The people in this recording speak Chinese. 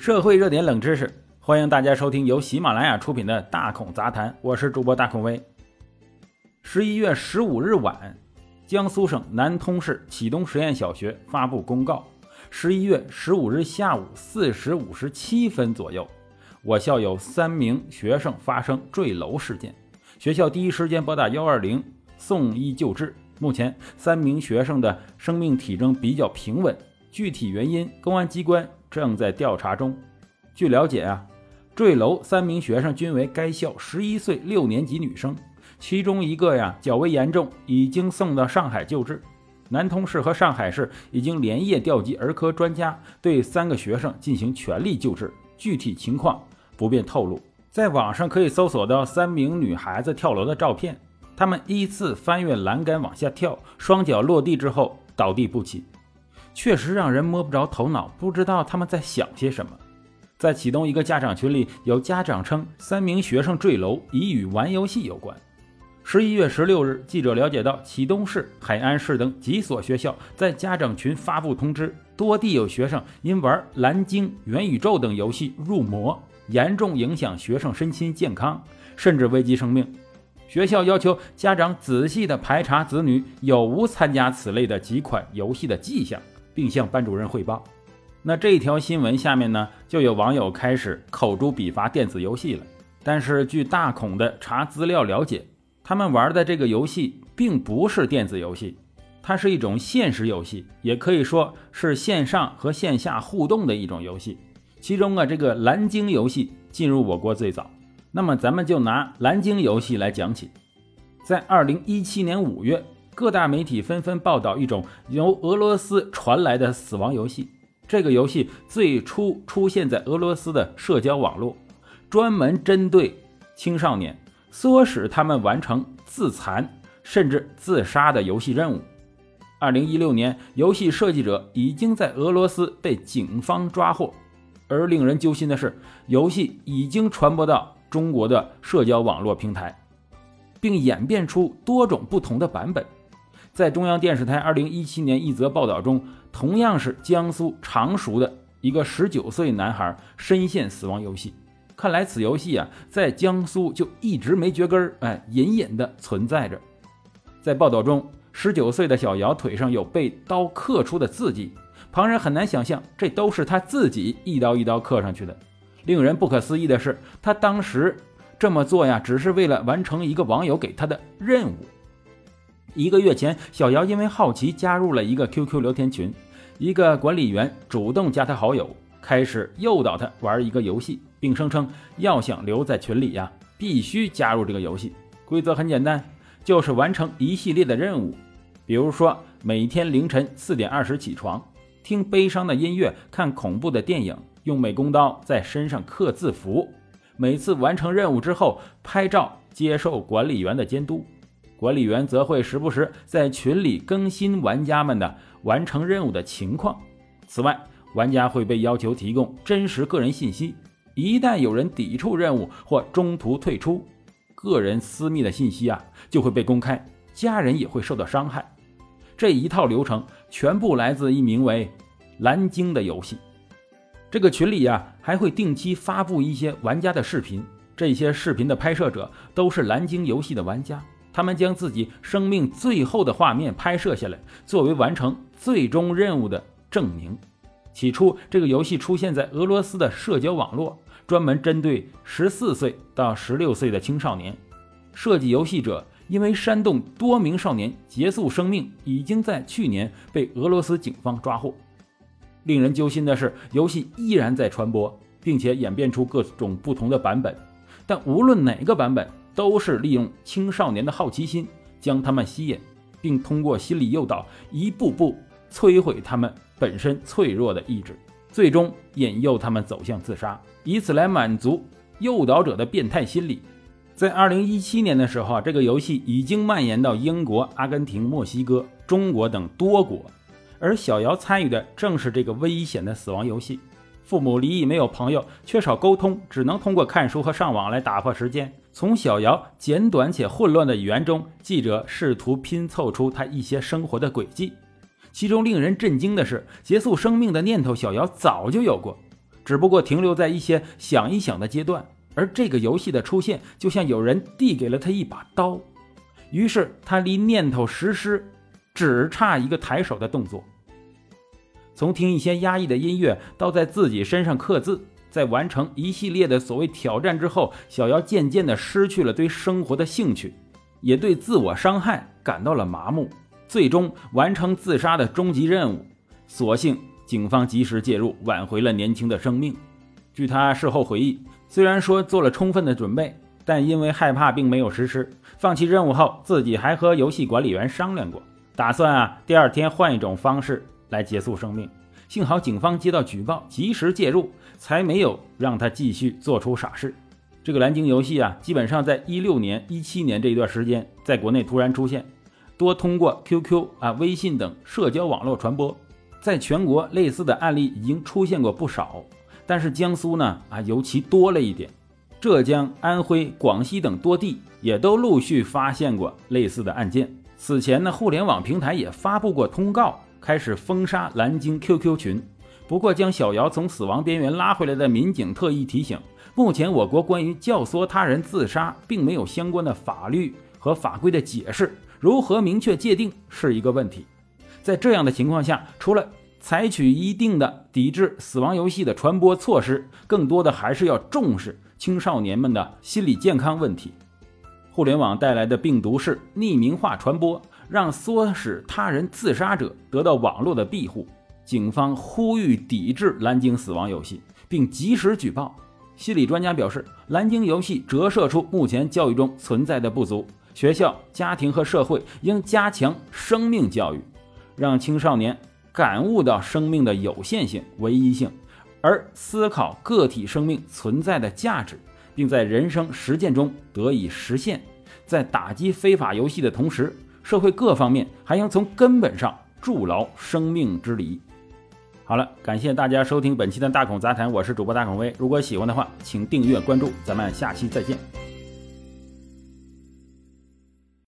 社会热点冷知识，欢迎大家收听由喜马拉雅出品的《大孔杂谈》，我是主播大孔威。十一月十五日晚，江苏省南通市启东实验小学发布公告：十一月十五日下午四时五十七分左右，我校有三名学生发生坠楼事件，学校第一时间拨打幺二零送医救治。目前，三名学生的生命体征比较平稳，具体原因，公安机关。正在调查中。据了解啊，坠楼三名学生均为该校十一岁六年级女生，其中一个呀较为严重，已经送到上海救治。南通市和上海市已经连夜调集儿科专家，对三个学生进行全力救治。具体情况不便透露。在网上可以搜索到三名女孩子跳楼的照片，她们依次翻越栏杆往下跳，双脚落地之后倒地不起。确实让人摸不着头脑，不知道他们在想些什么。在启东一个家长群里，有家长称三名学生坠楼已与玩游戏有关。十一月十六日，记者了解到，启东市、海安市等几所学校在家长群发布通知，多地有学生因玩蓝鲸、元宇宙等游戏入魔，严重影响学生身心健康，甚至危及生命。学校要求家长仔细地排查子女有无参加此类的几款游戏的迹象。并向班主任汇报。那这条新闻下面呢，就有网友开始口诛笔伐电子游戏了。但是据大孔的查资料了解，他们玩的这个游戏并不是电子游戏，它是一种现实游戏，也可以说是线上和线下互动的一种游戏。其中啊，这个蓝鲸游戏进入我国最早。那么咱们就拿蓝鲸游戏来讲起，在二零一七年五月。各大媒体纷纷报道一种由俄罗斯传来的死亡游戏。这个游戏最初出现在俄罗斯的社交网络，专门针对青少年，唆使他们完成自残甚至自杀的游戏任务。二零一六年，游戏设计者已经在俄罗斯被警方抓获。而令人揪心的是，游戏已经传播到中国的社交网络平台，并演变出多种不同的版本。在中央电视台二零一七年一则报道中，同样是江苏常熟的一个十九岁男孩深陷死亡游戏。看来此游戏啊，在江苏就一直没绝根儿，哎，隐隐的存在着。在报道中，十九岁的小姚腿上有被刀刻出的字迹，旁人很难想象这都是他自己一刀一刀刻上去的。令人不可思议的是，他当时这么做呀，只是为了完成一个网友给他的任务。一个月前，小姚因为好奇加入了一个 QQ 聊天群，一个管理员主动加他好友，开始诱导他玩一个游戏，并声称要想留在群里呀，必须加入这个游戏。规则很简单，就是完成一系列的任务，比如说每天凌晨四点二十起床，听悲伤的音乐，看恐怖的电影，用美工刀在身上刻字符。每次完成任务之后，拍照接受管理员的监督。管理员则会时不时在群里更新玩家们的完成任务的情况。此外，玩家会被要求提供真实个人信息，一旦有人抵触任务或中途退出，个人私密的信息啊就会被公开，家人也会受到伤害。这一套流程全部来自一名为“蓝鲸”的游戏。这个群里呀还会定期发布一些玩家的视频，这些视频的拍摄者都是蓝鲸游戏的玩家。他们将自己生命最后的画面拍摄下来，作为完成最终任务的证明。起初，这个游戏出现在俄罗斯的社交网络，专门针对十四岁到十六岁的青少年。设计游戏者因为煽动多名少年结束生命，已经在去年被俄罗斯警方抓获。令人揪心的是，游戏依然在传播，并且演变出各种不同的版本。但无论哪个版本，都是利用青少年的好奇心将他们吸引，并通过心理诱导一步步摧毁他们本身脆弱的意志，最终引诱他们走向自杀，以此来满足诱导者的变态心理。在二零一七年的时候啊，这个游戏已经蔓延到英国、阿根廷、墨西哥、中国等多国，而小姚参与的正是这个危险的死亡游戏。父母离异，没有朋友，缺少沟通，只能通过看书和上网来打发时间。从小姚简短且混乱的语言中，记者试图拼凑出他一些生活的轨迹。其中令人震惊的是，结束生命的念头，小姚早就有过。只不过停留在一些想一想的阶段。而这个游戏的出现，就像有人递给了他一把刀，于是他离念头实施只差一个抬手的动作。从听一些压抑的音乐，到在自己身上刻字，在完成一系列的所谓挑战之后，小姚渐渐地失去了对生活的兴趣，也对自我伤害感到了麻木，最终完成自杀的终极任务。所幸警方及时介入，挽回了年轻的生命。据他事后回忆。虽然说做了充分的准备，但因为害怕并没有实施。放弃任务后，自己还和游戏管理员商量过，打算啊第二天换一种方式来结束生命。幸好警方接到举报，及时介入，才没有让他继续做出傻事。这个蓝鲸游戏啊，基本上在一六年、一七年这一段时间，在国内突然出现，多通过 QQ 啊、微信等社交网络传播，在全国类似的案例已经出现过不少。但是江苏呢啊尤其多了一点，浙江、安徽、广西等多地也都陆续发现过类似的案件。此前呢，互联网平台也发布过通告，开始封杀蓝鲸 QQ 群。不过，将小姚从死亡边缘拉回来的民警特意提醒，目前我国关于教唆他人自杀并没有相关的法律和法规的解释，如何明确界定是一个问题。在这样的情况下，除了采取一定的抵制死亡游戏的传播措施，更多的还是要重视青少年们的心理健康问题。互联网带来的病毒是匿名化传播，让唆使他人自杀者得到网络的庇护。警方呼吁抵制蓝鲸死亡游戏，并及时举报。心理专家表示，蓝鲸游戏折射出目前教育中存在的不足，学校、家庭和社会应加强生命教育，让青少年。感悟到生命的有限性、唯一性，而思考个体生命存在的价值，并在人生实践中得以实现。在打击非法游戏的同时，社会各方面还应从根本上筑牢生命之理。好了，感谢大家收听本期的大孔杂谈，我是主播大孔威。如果喜欢的话，请订阅关注，咱们下期再见。